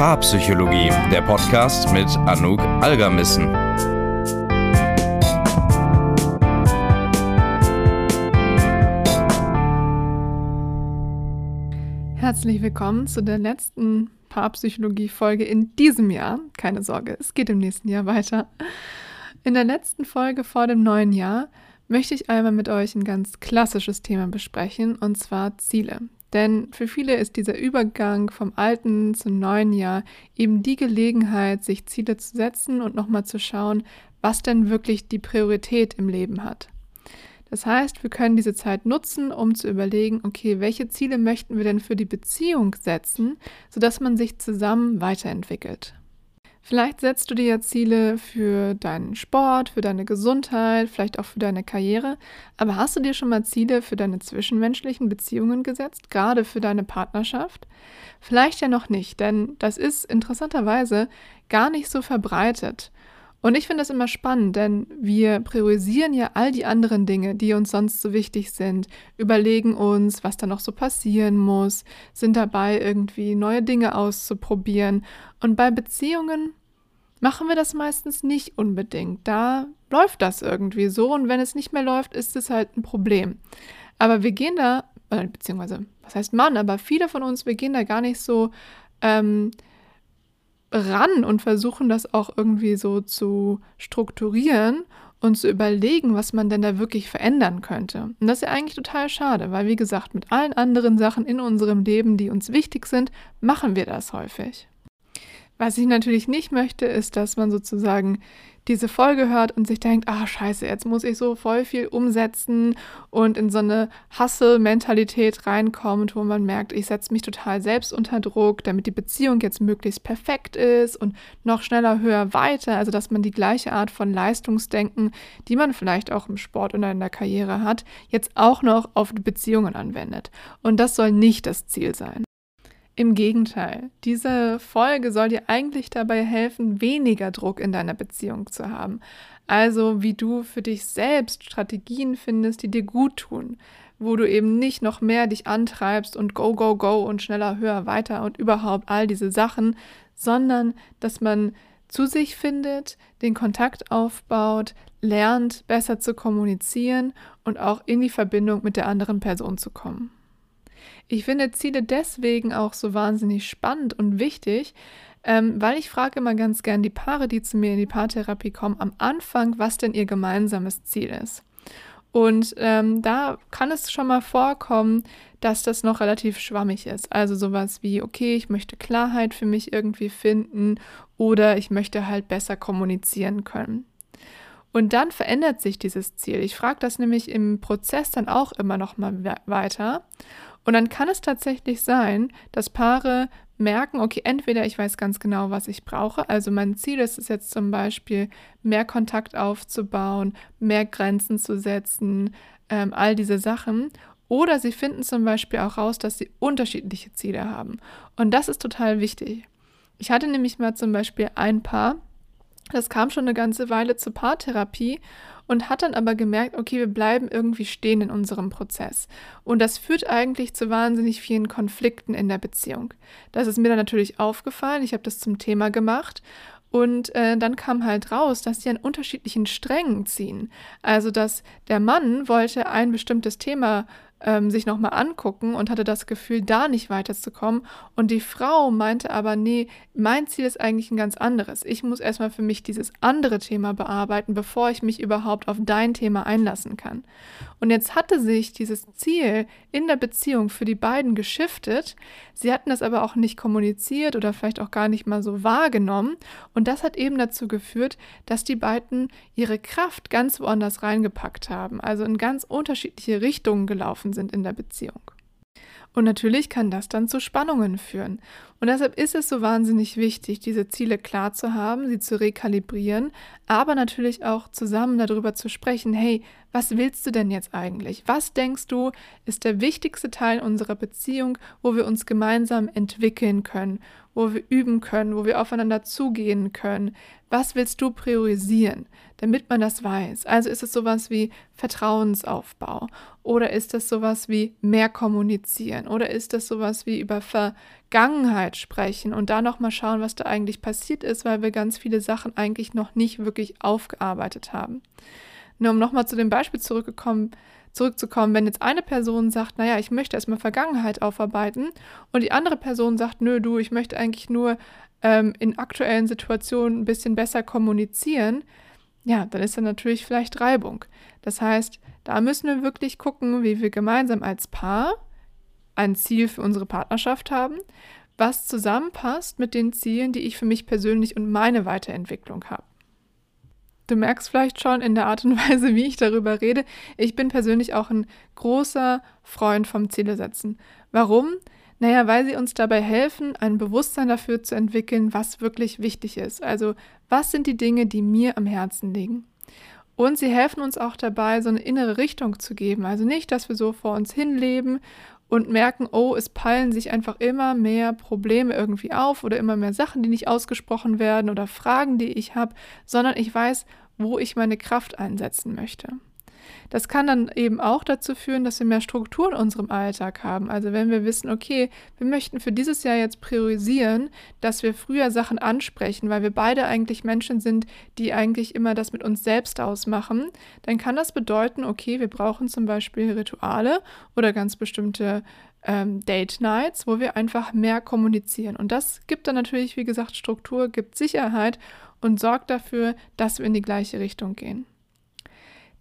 Paarpsychologie, der Podcast mit Anouk Algermissen. Herzlich willkommen zu der letzten Paarpsychologie-Folge in diesem Jahr. Keine Sorge, es geht im nächsten Jahr weiter. In der letzten Folge vor dem neuen Jahr möchte ich einmal mit euch ein ganz klassisches Thema besprechen, und zwar Ziele. Denn für viele ist dieser Übergang vom alten zum neuen Jahr eben die Gelegenheit, sich Ziele zu setzen und nochmal zu schauen, was denn wirklich die Priorität im Leben hat. Das heißt, wir können diese Zeit nutzen, um zu überlegen, okay, welche Ziele möchten wir denn für die Beziehung setzen, sodass man sich zusammen weiterentwickelt. Vielleicht setzt du dir ja Ziele für deinen Sport, für deine Gesundheit, vielleicht auch für deine Karriere. Aber hast du dir schon mal Ziele für deine zwischenmenschlichen Beziehungen gesetzt, gerade für deine Partnerschaft? Vielleicht ja noch nicht, denn das ist interessanterweise gar nicht so verbreitet. Und ich finde das immer spannend, denn wir priorisieren ja all die anderen Dinge, die uns sonst so wichtig sind, überlegen uns, was da noch so passieren muss, sind dabei irgendwie neue Dinge auszuprobieren. Und bei Beziehungen machen wir das meistens nicht unbedingt. Da läuft das irgendwie so und wenn es nicht mehr läuft, ist es halt ein Problem. Aber wir gehen da, beziehungsweise, was heißt Mann, aber viele von uns, wir gehen da gar nicht so ähm, ran und versuchen das auch irgendwie so zu strukturieren und zu überlegen, was man denn da wirklich verändern könnte. Und das ist ja eigentlich total schade, weil wie gesagt, mit allen anderen Sachen in unserem Leben, die uns wichtig sind, machen wir das häufig. Was ich natürlich nicht möchte, ist, dass man sozusagen diese Folge hört und sich denkt, ah scheiße, jetzt muss ich so voll viel umsetzen und in so eine Hustle-Mentalität reinkommt, wo man merkt, ich setze mich total selbst unter Druck, damit die Beziehung jetzt möglichst perfekt ist und noch schneller, höher, weiter. Also dass man die gleiche Art von Leistungsdenken, die man vielleicht auch im Sport oder in der Karriere hat, jetzt auch noch auf Beziehungen anwendet. Und das soll nicht das Ziel sein. Im Gegenteil, diese Folge soll dir eigentlich dabei helfen, weniger Druck in deiner Beziehung zu haben. Also wie du für dich selbst Strategien findest, die dir gut tun, wo du eben nicht noch mehr dich antreibst und go, go, go und schneller, höher, weiter und überhaupt all diese Sachen, sondern dass man zu sich findet, den Kontakt aufbaut, lernt, besser zu kommunizieren und auch in die Verbindung mit der anderen Person zu kommen. Ich finde Ziele deswegen auch so wahnsinnig spannend und wichtig, ähm, weil ich frage immer ganz gern die Paare, die zu mir in die Paartherapie kommen, am Anfang, was denn ihr gemeinsames Ziel ist. Und ähm, da kann es schon mal vorkommen, dass das noch relativ schwammig ist. Also sowas wie, okay, ich möchte Klarheit für mich irgendwie finden oder ich möchte halt besser kommunizieren können. Und dann verändert sich dieses Ziel. Ich frage das nämlich im Prozess dann auch immer noch mal weiter. Und dann kann es tatsächlich sein, dass Paare merken, okay, entweder ich weiß ganz genau, was ich brauche, also mein Ziel ist es jetzt zum Beispiel, mehr Kontakt aufzubauen, mehr Grenzen zu setzen, ähm, all diese Sachen. Oder sie finden zum Beispiel auch raus, dass sie unterschiedliche Ziele haben. Und das ist total wichtig. Ich hatte nämlich mal zum Beispiel ein Paar, das kam schon eine ganze Weile zur Paartherapie und hat dann aber gemerkt, okay, wir bleiben irgendwie stehen in unserem Prozess. Und das führt eigentlich zu wahnsinnig vielen Konflikten in der Beziehung. Das ist mir dann natürlich aufgefallen. Ich habe das zum Thema gemacht. Und äh, dann kam halt raus, dass sie an unterschiedlichen Strängen ziehen. Also, dass der Mann wollte ein bestimmtes Thema ähm, sich nochmal angucken und hatte das Gefühl, da nicht weiterzukommen. Und die Frau meinte aber, nee, mein Ziel ist eigentlich ein ganz anderes. Ich muss erstmal für mich dieses andere Thema bearbeiten, bevor ich mich überhaupt auf dein Thema einlassen kann. Und jetzt hatte sich dieses Ziel in der Beziehung für die beiden geschiftet. Sie hatten das aber auch nicht kommuniziert oder vielleicht auch gar nicht mal so wahrgenommen. Und das hat eben dazu geführt, dass die beiden ihre Kraft ganz woanders reingepackt haben, also in ganz unterschiedliche Richtungen gelaufen sind in der Beziehung. Und natürlich kann das dann zu Spannungen führen. Und deshalb ist es so wahnsinnig wichtig, diese Ziele klar zu haben, sie zu rekalibrieren, aber natürlich auch zusammen darüber zu sprechen, hey, was willst du denn jetzt eigentlich? Was denkst du ist der wichtigste Teil unserer Beziehung, wo wir uns gemeinsam entwickeln können, wo wir üben können, wo wir aufeinander zugehen können? Was willst du priorisieren, damit man das weiß? Also ist es sowas wie Vertrauensaufbau oder ist es sowas wie mehr kommunizieren oder ist es sowas wie über Ver Vergangenheit sprechen und da nochmal schauen, was da eigentlich passiert ist, weil wir ganz viele Sachen eigentlich noch nicht wirklich aufgearbeitet haben. Nur um nochmal zu dem Beispiel zurückgekommen, zurückzukommen, wenn jetzt eine Person sagt, naja, ich möchte erstmal Vergangenheit aufarbeiten und die andere Person sagt, nö, du, ich möchte eigentlich nur ähm, in aktuellen Situationen ein bisschen besser kommunizieren, ja, dann ist da natürlich vielleicht Reibung. Das heißt, da müssen wir wirklich gucken, wie wir gemeinsam als Paar ein Ziel für unsere Partnerschaft haben, was zusammenpasst mit den Zielen, die ich für mich persönlich und meine Weiterentwicklung habe. Du merkst vielleicht schon in der Art und Weise, wie ich darüber rede. Ich bin persönlich auch ein großer Freund vom Ziele setzen. Warum? Naja, weil sie uns dabei helfen, ein Bewusstsein dafür zu entwickeln, was wirklich wichtig ist. Also, was sind die Dinge, die mir am Herzen liegen? Und sie helfen uns auch dabei, so eine innere Richtung zu geben. Also nicht, dass wir so vor uns hinleben und merken, oh, es peilen sich einfach immer mehr Probleme irgendwie auf oder immer mehr Sachen, die nicht ausgesprochen werden oder Fragen, die ich habe, sondern ich weiß, wo ich meine Kraft einsetzen möchte. Das kann dann eben auch dazu führen, dass wir mehr Struktur in unserem Alltag haben. Also wenn wir wissen, okay, wir möchten für dieses Jahr jetzt priorisieren, dass wir früher Sachen ansprechen, weil wir beide eigentlich Menschen sind, die eigentlich immer das mit uns selbst ausmachen, dann kann das bedeuten, okay, wir brauchen zum Beispiel Rituale oder ganz bestimmte ähm, Date Nights, wo wir einfach mehr kommunizieren. Und das gibt dann natürlich, wie gesagt, Struktur, gibt Sicherheit und sorgt dafür, dass wir in die gleiche Richtung gehen.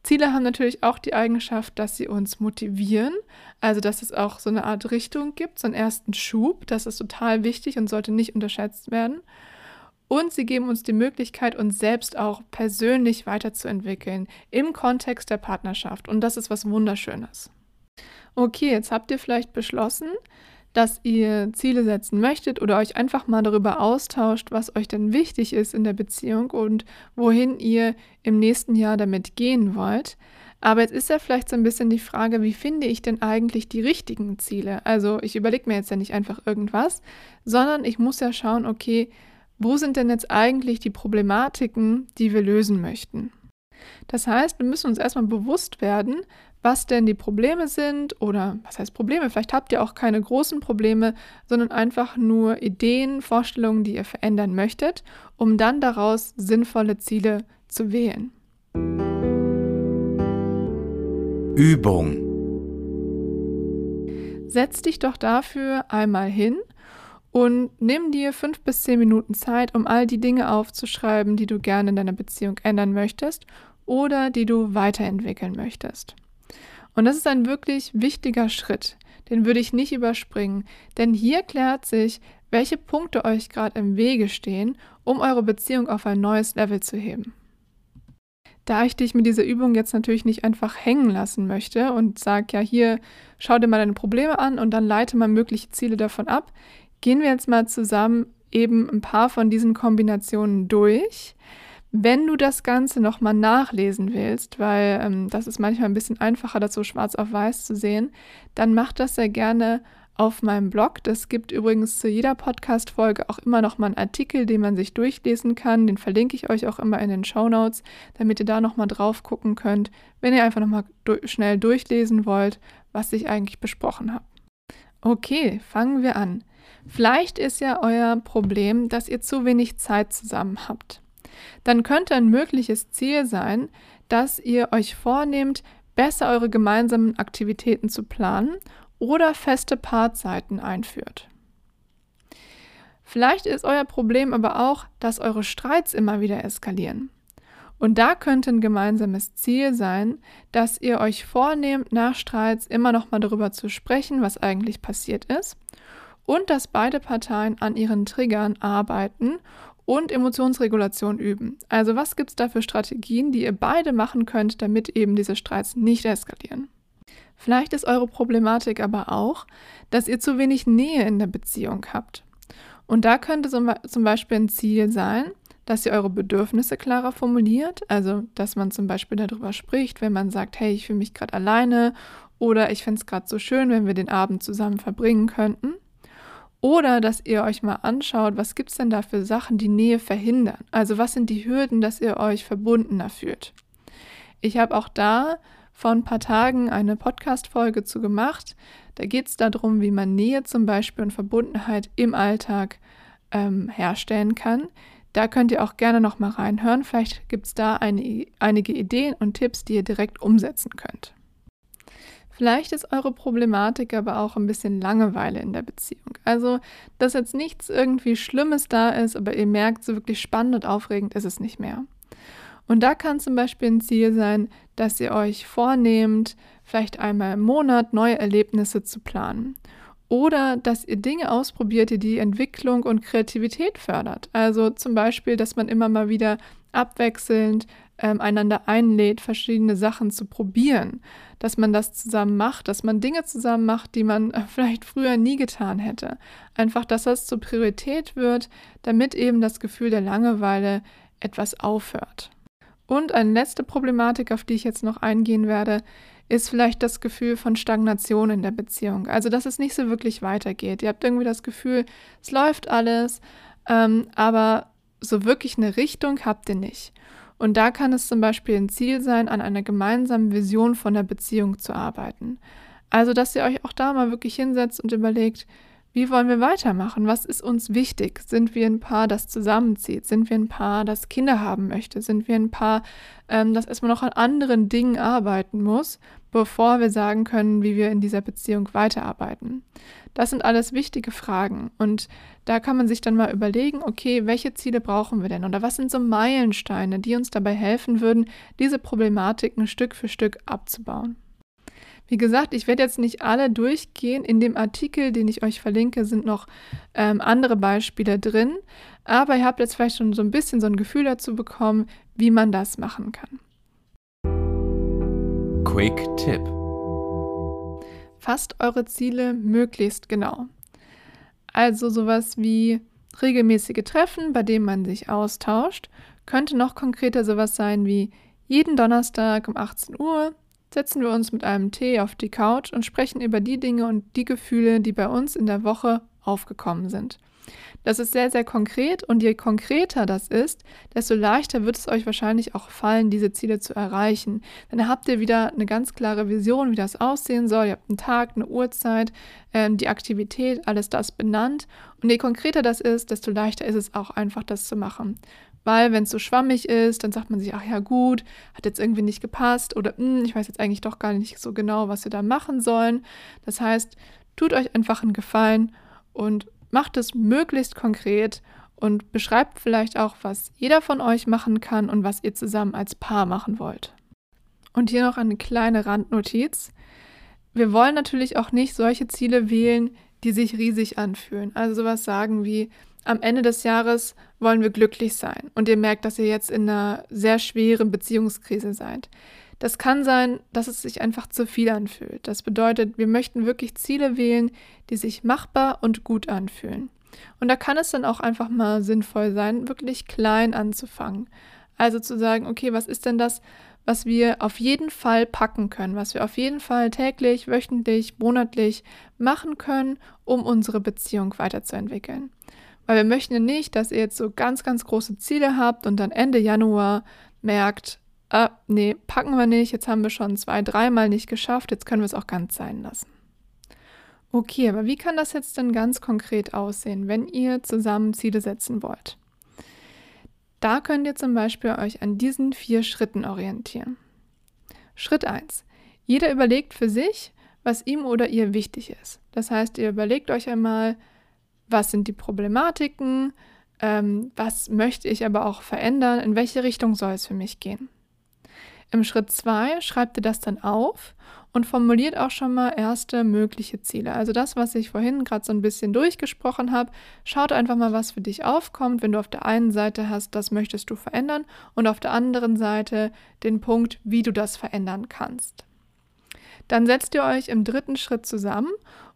Ziele haben natürlich auch die Eigenschaft, dass sie uns motivieren, also dass es auch so eine Art Richtung gibt, so einen ersten Schub. Das ist total wichtig und sollte nicht unterschätzt werden. Und sie geben uns die Möglichkeit, uns selbst auch persönlich weiterzuentwickeln im Kontext der Partnerschaft. Und das ist was Wunderschönes. Okay, jetzt habt ihr vielleicht beschlossen, dass ihr Ziele setzen möchtet oder euch einfach mal darüber austauscht, was euch denn wichtig ist in der Beziehung und wohin ihr im nächsten Jahr damit gehen wollt. Aber jetzt ist ja vielleicht so ein bisschen die Frage, wie finde ich denn eigentlich die richtigen Ziele? Also ich überlege mir jetzt ja nicht einfach irgendwas, sondern ich muss ja schauen, okay, wo sind denn jetzt eigentlich die Problematiken, die wir lösen möchten? Das heißt, wir müssen uns erstmal bewusst werden, was denn die Probleme sind oder was heißt Probleme? Vielleicht habt ihr auch keine großen Probleme, sondern einfach nur Ideen, Vorstellungen, die ihr verändern möchtet, um dann daraus sinnvolle Ziele zu wählen. Übung. Setz dich doch dafür einmal hin und nimm dir fünf bis zehn Minuten Zeit, um all die Dinge aufzuschreiben, die du gerne in deiner Beziehung ändern möchtest oder die du weiterentwickeln möchtest. Und das ist ein wirklich wichtiger Schritt. Den würde ich nicht überspringen, denn hier klärt sich, welche Punkte euch gerade im Wege stehen, um eure Beziehung auf ein neues Level zu heben. Da ich dich mit dieser Übung jetzt natürlich nicht einfach hängen lassen möchte und sage, ja, hier schau dir mal deine Probleme an und dann leite mal mögliche Ziele davon ab, gehen wir jetzt mal zusammen eben ein paar von diesen Kombinationen durch. Wenn du das Ganze nochmal nachlesen willst, weil ähm, das ist manchmal ein bisschen einfacher, das so schwarz auf weiß zu sehen, dann mach das sehr gerne auf meinem Blog. Das gibt übrigens zu jeder Podcast-Folge auch immer nochmal einen Artikel, den man sich durchlesen kann. Den verlinke ich euch auch immer in den Show Notes, damit ihr da nochmal drauf gucken könnt, wenn ihr einfach nochmal du schnell durchlesen wollt, was ich eigentlich besprochen habe. Okay, fangen wir an. Vielleicht ist ja euer Problem, dass ihr zu wenig Zeit zusammen habt dann könnte ein mögliches Ziel sein, dass ihr euch vornehmt, besser eure gemeinsamen Aktivitäten zu planen oder feste Paarzeiten einführt. Vielleicht ist euer Problem aber auch, dass eure Streits immer wieder eskalieren. Und da könnte ein gemeinsames Ziel sein, dass ihr euch vornehmt, nach Streits immer noch mal darüber zu sprechen, was eigentlich passiert ist und dass beide Parteien an ihren Triggern arbeiten und Emotionsregulation üben. Also was gibt es da für Strategien, die ihr beide machen könnt, damit eben diese Streits nicht eskalieren? Vielleicht ist eure Problematik aber auch, dass ihr zu wenig Nähe in der Beziehung habt. Und da könnte zum Beispiel ein Ziel sein, dass ihr eure Bedürfnisse klarer formuliert, also dass man zum Beispiel darüber spricht, wenn man sagt, hey, ich fühle mich gerade alleine oder ich fände es gerade so schön, wenn wir den Abend zusammen verbringen könnten. Oder dass ihr euch mal anschaut, was gibt es denn da für Sachen, die Nähe verhindern? Also was sind die Hürden, dass ihr euch verbundener fühlt? Ich habe auch da vor ein paar Tagen eine Podcast-Folge zu gemacht. Da geht es darum, wie man Nähe zum Beispiel und Verbundenheit im Alltag ähm, herstellen kann. Da könnt ihr auch gerne noch mal reinhören. Vielleicht gibt es da eine, einige Ideen und Tipps, die ihr direkt umsetzen könnt. Vielleicht ist eure Problematik aber auch ein bisschen Langeweile in der Beziehung. Also, dass jetzt nichts irgendwie Schlimmes da ist, aber ihr merkt, so wirklich spannend und aufregend ist es nicht mehr. Und da kann zum Beispiel ein Ziel sein, dass ihr euch vornehmt, vielleicht einmal im Monat neue Erlebnisse zu planen. Oder dass ihr Dinge ausprobiert, die die Entwicklung und Kreativität fördert. Also zum Beispiel, dass man immer mal wieder abwechselnd ähm, einander einlädt, verschiedene Sachen zu probieren. Dass man das zusammen macht, dass man Dinge zusammen macht, die man äh, vielleicht früher nie getan hätte. Einfach, dass das zur Priorität wird, damit eben das Gefühl der Langeweile etwas aufhört. Und eine letzte Problematik, auf die ich jetzt noch eingehen werde, ist vielleicht das Gefühl von Stagnation in der Beziehung. Also, dass es nicht so wirklich weitergeht. Ihr habt irgendwie das Gefühl, es läuft alles, ähm, aber so wirklich eine Richtung habt ihr nicht. Und da kann es zum Beispiel ein Ziel sein, an einer gemeinsamen Vision von der Beziehung zu arbeiten. Also, dass ihr euch auch da mal wirklich hinsetzt und überlegt, wie wollen wir weitermachen? Was ist uns wichtig? Sind wir ein Paar, das zusammenzieht? Sind wir ein Paar, das Kinder haben möchte? Sind wir ein Paar, ähm, das erstmal noch an anderen Dingen arbeiten muss, bevor wir sagen können, wie wir in dieser Beziehung weiterarbeiten? Das sind alles wichtige Fragen. Und da kann man sich dann mal überlegen, okay, welche Ziele brauchen wir denn? Oder was sind so Meilensteine, die uns dabei helfen würden, diese Problematiken Stück für Stück abzubauen? Wie gesagt, ich werde jetzt nicht alle durchgehen. In dem Artikel, den ich euch verlinke, sind noch ähm, andere Beispiele drin. Aber ihr habt jetzt vielleicht schon so ein bisschen so ein Gefühl dazu bekommen, wie man das machen kann. Quick Tipp. Fasst eure Ziele möglichst genau. Also sowas wie regelmäßige Treffen, bei denen man sich austauscht, könnte noch konkreter sowas sein wie jeden Donnerstag um 18 Uhr setzen wir uns mit einem Tee auf die Couch und sprechen über die Dinge und die Gefühle, die bei uns in der Woche aufgekommen sind. Das ist sehr, sehr konkret und je konkreter das ist, desto leichter wird es euch wahrscheinlich auch fallen, diese Ziele zu erreichen. Dann habt ihr wieder eine ganz klare Vision, wie das aussehen soll. Ihr habt einen Tag, eine Uhrzeit, ähm, die Aktivität, alles das benannt. Und je konkreter das ist, desto leichter ist es auch einfach, das zu machen. Weil wenn es so schwammig ist, dann sagt man sich, ach ja gut, hat jetzt irgendwie nicht gepasst oder hm, ich weiß jetzt eigentlich doch gar nicht so genau, was wir da machen sollen. Das heißt, tut euch einfach einen Gefallen und macht es möglichst konkret und beschreibt vielleicht auch, was jeder von euch machen kann und was ihr zusammen als Paar machen wollt. Und hier noch eine kleine Randnotiz. Wir wollen natürlich auch nicht solche Ziele wählen, die sich riesig anfühlen. Also sowas sagen wie, am Ende des Jahres wollen wir glücklich sein und ihr merkt, dass ihr jetzt in einer sehr schweren Beziehungskrise seid. Das kann sein, dass es sich einfach zu viel anfühlt. Das bedeutet, wir möchten wirklich Ziele wählen, die sich machbar und gut anfühlen. Und da kann es dann auch einfach mal sinnvoll sein, wirklich klein anzufangen. Also zu sagen, okay, was ist denn das, was wir auf jeden Fall packen können, was wir auf jeden Fall täglich, wöchentlich, monatlich machen können, um unsere Beziehung weiterzuentwickeln. Weil wir möchten ja nicht, dass ihr jetzt so ganz, ganz große Ziele habt und dann Ende Januar merkt, ah, nee, packen wir nicht, jetzt haben wir schon zwei, dreimal nicht geschafft, jetzt können wir es auch ganz sein lassen. Okay, aber wie kann das jetzt denn ganz konkret aussehen, wenn ihr zusammen Ziele setzen wollt? Da könnt ihr zum Beispiel euch an diesen vier Schritten orientieren. Schritt 1. Jeder überlegt für sich, was ihm oder ihr wichtig ist. Das heißt, ihr überlegt euch einmal, was sind die Problematiken, ähm, was möchte ich aber auch verändern, in welche Richtung soll es für mich gehen. Im Schritt 2 schreibt ihr das dann auf und formuliert auch schon mal erste mögliche Ziele. Also das, was ich vorhin gerade so ein bisschen durchgesprochen habe, schaut einfach mal, was für dich aufkommt, wenn du auf der einen Seite hast, das möchtest du verändern und auf der anderen Seite den Punkt, wie du das verändern kannst. Dann setzt ihr euch im dritten Schritt zusammen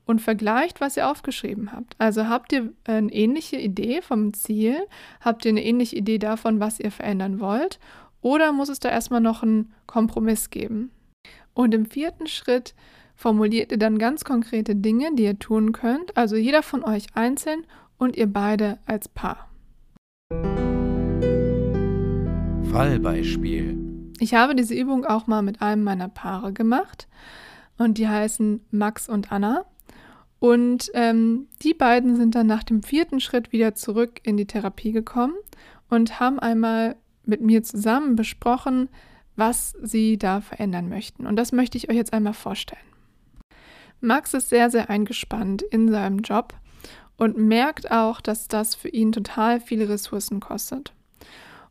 und vergleicht, was ihr aufgeschrieben habt. Also habt ihr eine ähnliche Idee vom Ziel? Habt ihr eine ähnliche Idee davon, was ihr verändern wollt? Oder muss es da erstmal noch einen Kompromiss geben? Und im vierten Schritt formuliert ihr dann ganz konkrete Dinge, die ihr tun könnt, also jeder von euch einzeln und ihr beide als Paar. Fallbeispiel. Ich habe diese Übung auch mal mit einem meiner Paare gemacht und die heißen Max und Anna. Und ähm, die beiden sind dann nach dem vierten Schritt wieder zurück in die Therapie gekommen und haben einmal mit mir zusammen besprochen, was sie da verändern möchten. Und das möchte ich euch jetzt einmal vorstellen. Max ist sehr, sehr eingespannt in seinem Job und merkt auch, dass das für ihn total viele Ressourcen kostet.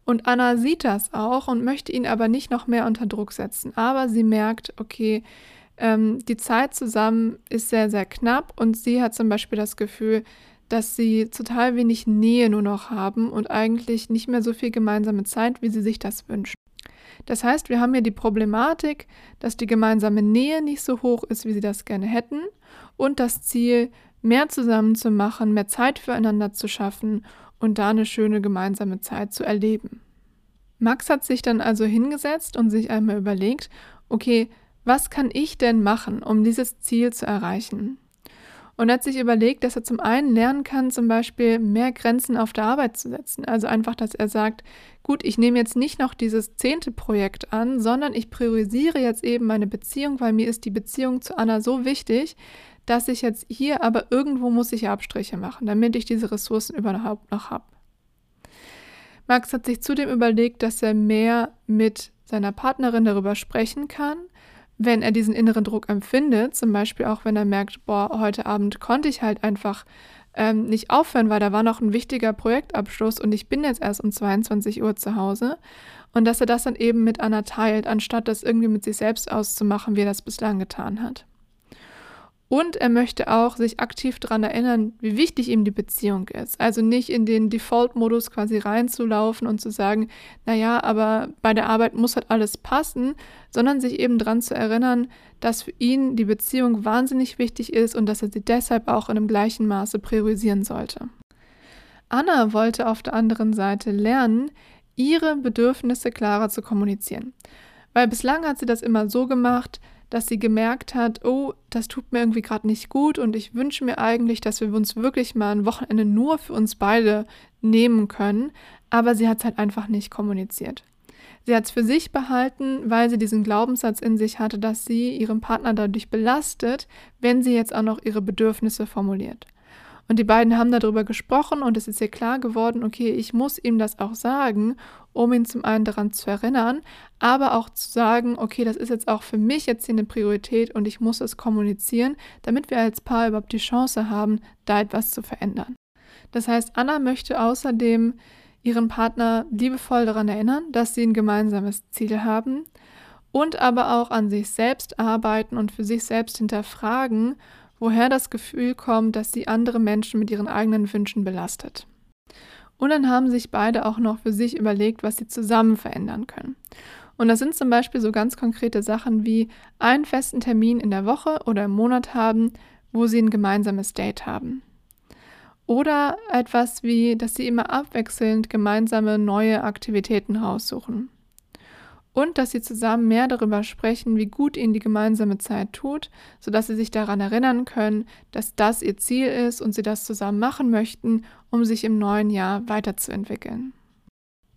Und Anna sieht das auch und möchte ihn aber nicht noch mehr unter Druck setzen. Aber sie merkt, okay, ähm, die Zeit zusammen ist sehr, sehr knapp und sie hat zum Beispiel das Gefühl, dass sie total wenig Nähe nur noch haben und eigentlich nicht mehr so viel gemeinsame Zeit, wie sie sich das wünscht. Das heißt, wir haben hier die Problematik, dass die gemeinsame Nähe nicht so hoch ist, wie sie das gerne hätten und das Ziel, mehr zusammen zu machen, mehr Zeit füreinander zu schaffen und da eine schöne gemeinsame Zeit zu erleben. Max hat sich dann also hingesetzt und sich einmal überlegt, okay, was kann ich denn machen, um dieses Ziel zu erreichen? Und er hat sich überlegt, dass er zum einen lernen kann, zum Beispiel mehr Grenzen auf der Arbeit zu setzen. Also einfach, dass er sagt, gut, ich nehme jetzt nicht noch dieses zehnte Projekt an, sondern ich priorisiere jetzt eben meine Beziehung, weil mir ist die Beziehung zu Anna so wichtig, dass ich jetzt hier aber irgendwo muss ich Abstriche machen, damit ich diese Ressourcen überhaupt noch habe. Max hat sich zudem überlegt, dass er mehr mit seiner Partnerin darüber sprechen kann, wenn er diesen inneren Druck empfindet, zum Beispiel auch wenn er merkt, boah, heute Abend konnte ich halt einfach ähm, nicht aufhören, weil da war noch ein wichtiger Projektabschluss und ich bin jetzt erst um 22 Uhr zu Hause. Und dass er das dann eben mit Anna teilt, anstatt das irgendwie mit sich selbst auszumachen, wie er das bislang getan hat. Und er möchte auch sich aktiv daran erinnern, wie wichtig ihm die Beziehung ist. Also nicht in den Default-Modus quasi reinzulaufen und zu sagen, naja, aber bei der Arbeit muss halt alles passen, sondern sich eben daran zu erinnern, dass für ihn die Beziehung wahnsinnig wichtig ist und dass er sie deshalb auch in einem gleichen Maße priorisieren sollte. Anna wollte auf der anderen Seite lernen, ihre Bedürfnisse klarer zu kommunizieren. Weil bislang hat sie das immer so gemacht, dass sie gemerkt hat, oh, das tut mir irgendwie gerade nicht gut und ich wünsche mir eigentlich, dass wir uns wirklich mal ein Wochenende nur für uns beide nehmen können, aber sie hat es halt einfach nicht kommuniziert. Sie hat es für sich behalten, weil sie diesen Glaubenssatz in sich hatte, dass sie ihren Partner dadurch belastet, wenn sie jetzt auch noch ihre Bedürfnisse formuliert. Und die beiden haben darüber gesprochen und es ist ihr klar geworden, okay, ich muss ihm das auch sagen, um ihn zum einen daran zu erinnern, aber auch zu sagen, okay, das ist jetzt auch für mich jetzt hier eine Priorität und ich muss es kommunizieren, damit wir als Paar überhaupt die Chance haben, da etwas zu verändern. Das heißt, Anna möchte außerdem ihren Partner liebevoll daran erinnern, dass sie ein gemeinsames Ziel haben und aber auch an sich selbst arbeiten und für sich selbst hinterfragen, woher das Gefühl kommt, dass sie andere Menschen mit ihren eigenen Wünschen belastet. Und dann haben sich beide auch noch für sich überlegt, was sie zusammen verändern können. Und das sind zum Beispiel so ganz konkrete Sachen wie einen festen Termin in der Woche oder im Monat haben, wo sie ein gemeinsames Date haben. Oder etwas wie, dass sie immer abwechselnd gemeinsame neue Aktivitäten raussuchen und dass sie zusammen mehr darüber sprechen, wie gut ihnen die gemeinsame Zeit tut, sodass sie sich daran erinnern können, dass das ihr Ziel ist und sie das zusammen machen möchten, um sich im neuen Jahr weiterzuentwickeln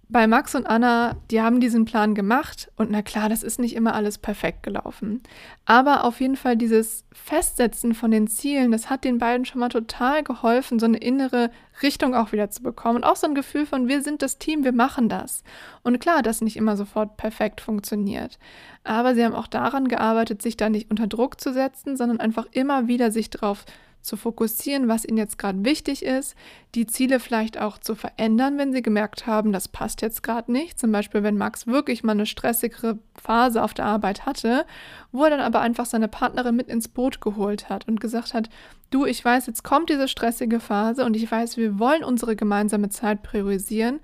bei Max und Anna, die haben diesen Plan gemacht und na klar, das ist nicht immer alles perfekt gelaufen. Aber auf jeden Fall dieses Festsetzen von den Zielen, das hat den beiden schon mal total geholfen, so eine innere Richtung auch wieder zu bekommen und auch so ein Gefühl von, wir sind das Team, wir machen das. Und klar, dass nicht immer sofort perfekt funktioniert. Aber sie haben auch daran gearbeitet, sich da nicht unter Druck zu setzen, sondern einfach immer wieder sich darauf zu fokussieren, was ihnen jetzt gerade wichtig ist, die Ziele vielleicht auch zu verändern, wenn sie gemerkt haben, das passt jetzt gerade nicht. Zum Beispiel, wenn Max wirklich mal eine stressigere Phase auf der Arbeit hatte, wo er dann aber einfach seine Partnerin mit ins Boot geholt hat und gesagt hat, du, ich weiß, jetzt kommt diese stressige Phase und ich weiß, wir wollen unsere gemeinsame Zeit priorisieren.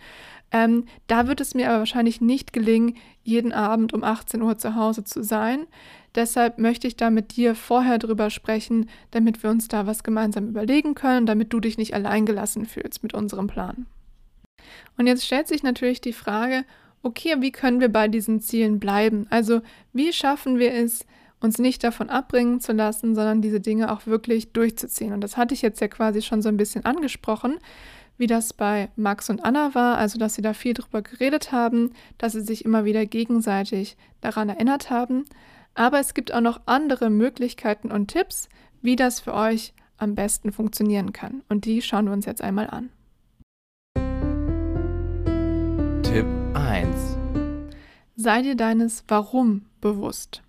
Ähm, da wird es mir aber wahrscheinlich nicht gelingen, jeden Abend um 18 Uhr zu Hause zu sein. Deshalb möchte ich da mit dir vorher drüber sprechen, damit wir uns da was gemeinsam überlegen können, damit du dich nicht alleingelassen fühlst mit unserem Plan. Und jetzt stellt sich natürlich die Frage, okay, wie können wir bei diesen Zielen bleiben? Also wie schaffen wir es, uns nicht davon abbringen zu lassen, sondern diese Dinge auch wirklich durchzuziehen? Und das hatte ich jetzt ja quasi schon so ein bisschen angesprochen, wie das bei Max und Anna war, also dass sie da viel drüber geredet haben, dass sie sich immer wieder gegenseitig daran erinnert haben. Aber es gibt auch noch andere Möglichkeiten und Tipps, wie das für euch am besten funktionieren kann. Und die schauen wir uns jetzt einmal an. Tipp 1. Sei dir deines Warum bewusst.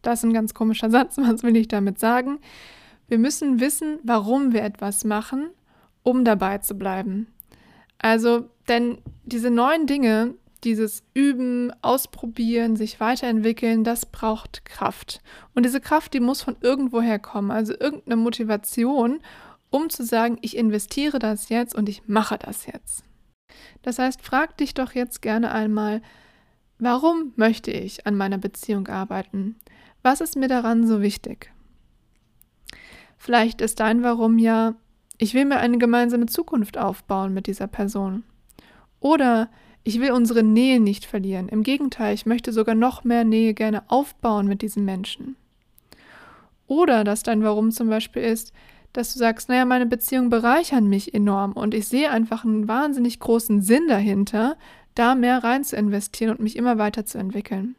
Das ist ein ganz komischer Satz. Was will ich damit sagen? Wir müssen wissen, warum wir etwas machen, um dabei zu bleiben. Also, denn diese neuen Dinge, dieses Üben, Ausprobieren, sich weiterentwickeln, das braucht Kraft. Und diese Kraft, die muss von irgendwoher kommen, also irgendeine Motivation, um zu sagen, ich investiere das jetzt und ich mache das jetzt. Das heißt, frag dich doch jetzt gerne einmal, warum möchte ich an meiner Beziehung arbeiten? Was ist mir daran so wichtig? Vielleicht ist dein Warum ja, ich will mir eine gemeinsame Zukunft aufbauen mit dieser Person. Oder ich will unsere Nähe nicht verlieren. Im Gegenteil, ich möchte sogar noch mehr Nähe gerne aufbauen mit diesem Menschen. Oder dass dein Warum zum Beispiel ist, dass du sagst, naja, meine Beziehungen bereichern mich enorm und ich sehe einfach einen wahnsinnig großen Sinn dahinter, da mehr rein zu investieren und mich immer weiterzuentwickeln.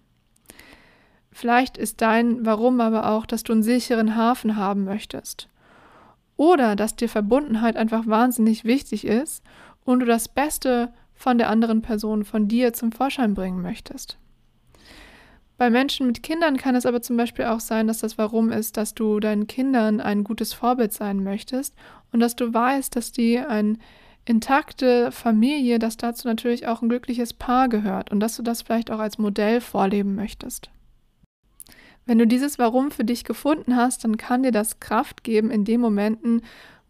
Vielleicht ist dein Warum aber auch, dass du einen sicheren Hafen haben möchtest. Oder dass dir Verbundenheit einfach wahnsinnig wichtig ist und du das Beste von der anderen Person, von dir zum Vorschein bringen möchtest. Bei Menschen mit Kindern kann es aber zum Beispiel auch sein, dass das Warum ist, dass du deinen Kindern ein gutes Vorbild sein möchtest und dass du weißt, dass die eine intakte Familie, dass dazu natürlich auch ein glückliches Paar gehört und dass du das vielleicht auch als Modell vorleben möchtest. Wenn du dieses Warum für dich gefunden hast, dann kann dir das Kraft geben in den Momenten,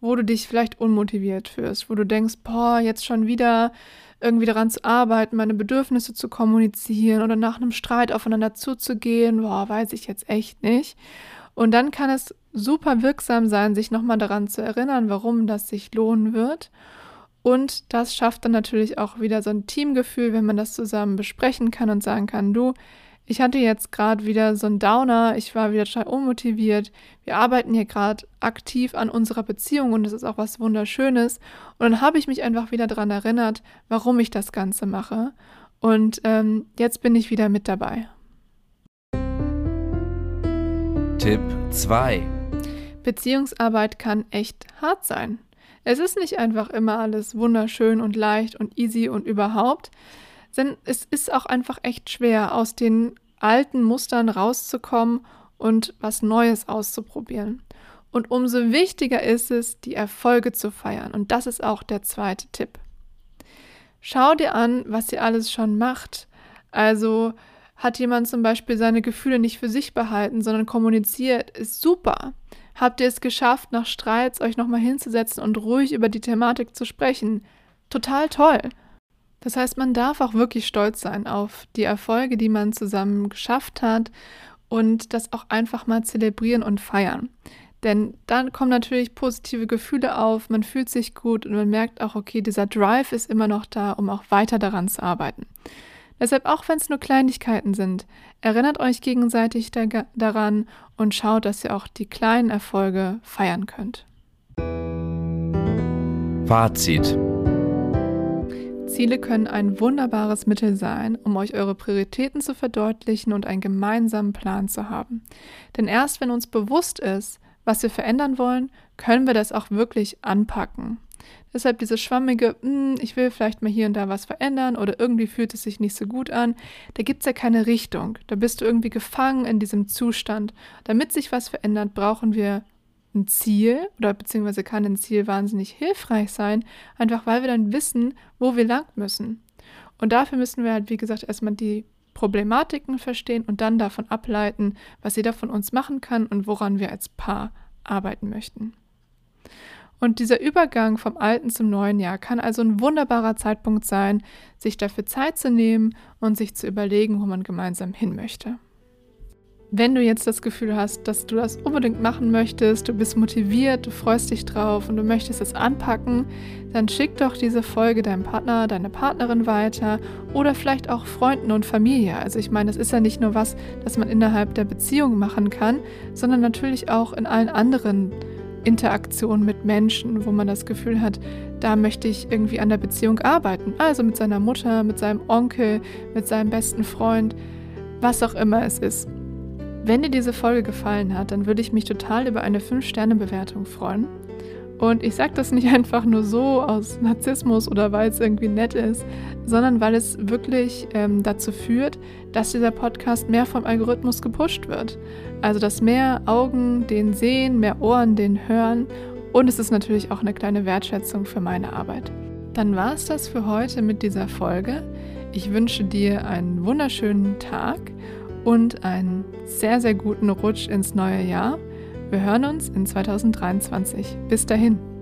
wo du dich vielleicht unmotiviert fühlst, wo du denkst, boah, jetzt schon wieder irgendwie daran zu arbeiten, meine Bedürfnisse zu kommunizieren oder nach einem Streit aufeinander zuzugehen, boah, weiß ich jetzt echt nicht. Und dann kann es super wirksam sein, sich nochmal daran zu erinnern, warum das sich lohnen wird. Und das schafft dann natürlich auch wieder so ein Teamgefühl, wenn man das zusammen besprechen kann und sagen kann, du, ich hatte jetzt gerade wieder so einen Downer, ich war wieder total unmotiviert. Wir arbeiten hier gerade aktiv an unserer Beziehung und das ist auch was Wunderschönes. Und dann habe ich mich einfach wieder daran erinnert, warum ich das Ganze mache. Und ähm, jetzt bin ich wieder mit dabei. Tipp 2. Beziehungsarbeit kann echt hart sein. Es ist nicht einfach immer alles wunderschön und leicht und easy und überhaupt. Denn es ist auch einfach echt schwer, aus den alten Mustern rauszukommen und was Neues auszuprobieren. Und umso wichtiger ist es, die Erfolge zu feiern. Und das ist auch der zweite Tipp. Schau dir an, was ihr alles schon macht. Also hat jemand zum Beispiel seine Gefühle nicht für sich behalten, sondern kommuniziert, ist super. Habt ihr es geschafft, nach Streits euch nochmal hinzusetzen und ruhig über die Thematik zu sprechen? Total toll. Das heißt, man darf auch wirklich stolz sein auf die Erfolge, die man zusammen geschafft hat und das auch einfach mal zelebrieren und feiern. Denn dann kommen natürlich positive Gefühle auf, man fühlt sich gut und man merkt auch, okay, dieser Drive ist immer noch da, um auch weiter daran zu arbeiten. Deshalb, auch wenn es nur Kleinigkeiten sind, erinnert euch gegenseitig da daran und schaut, dass ihr auch die kleinen Erfolge feiern könnt. Fazit. Ziele können ein wunderbares Mittel sein, um euch eure Prioritäten zu verdeutlichen und einen gemeinsamen Plan zu haben. Denn erst wenn uns bewusst ist, was wir verändern wollen, können wir das auch wirklich anpacken. Deshalb diese schwammige, hm, ich will vielleicht mal hier und da was verändern oder irgendwie fühlt es sich nicht so gut an, da gibt es ja keine Richtung. Da bist du irgendwie gefangen in diesem Zustand. Damit sich was verändert, brauchen wir ein Ziel oder beziehungsweise kann ein Ziel wahnsinnig hilfreich sein, einfach weil wir dann wissen, wo wir lang müssen. Und dafür müssen wir halt, wie gesagt, erstmal die Problematiken verstehen und dann davon ableiten, was jeder von uns machen kann und woran wir als Paar arbeiten möchten. Und dieser Übergang vom alten zum neuen Jahr kann also ein wunderbarer Zeitpunkt sein, sich dafür Zeit zu nehmen und sich zu überlegen, wo man gemeinsam hin möchte. Wenn du jetzt das Gefühl hast, dass du das unbedingt machen möchtest, du bist motiviert, du freust dich drauf und du möchtest es anpacken, dann schick doch diese Folge deinem Partner, deiner Partnerin weiter oder vielleicht auch Freunden und Familie. Also ich meine, es ist ja nicht nur was, das man innerhalb der Beziehung machen kann, sondern natürlich auch in allen anderen Interaktionen mit Menschen, wo man das Gefühl hat, da möchte ich irgendwie an der Beziehung arbeiten. Also mit seiner Mutter, mit seinem Onkel, mit seinem besten Freund, was auch immer es ist. Wenn dir diese Folge gefallen hat, dann würde ich mich total über eine 5-Sterne-Bewertung freuen. Und ich sage das nicht einfach nur so aus Narzissmus oder weil es irgendwie nett ist, sondern weil es wirklich ähm, dazu führt, dass dieser Podcast mehr vom Algorithmus gepusht wird. Also dass mehr Augen den sehen, mehr Ohren den hören und es ist natürlich auch eine kleine Wertschätzung für meine Arbeit. Dann war es das für heute mit dieser Folge. Ich wünsche dir einen wunderschönen Tag und einen sehr, sehr guten Rutsch ins neue Jahr. Wir hören uns in 2023. Bis dahin.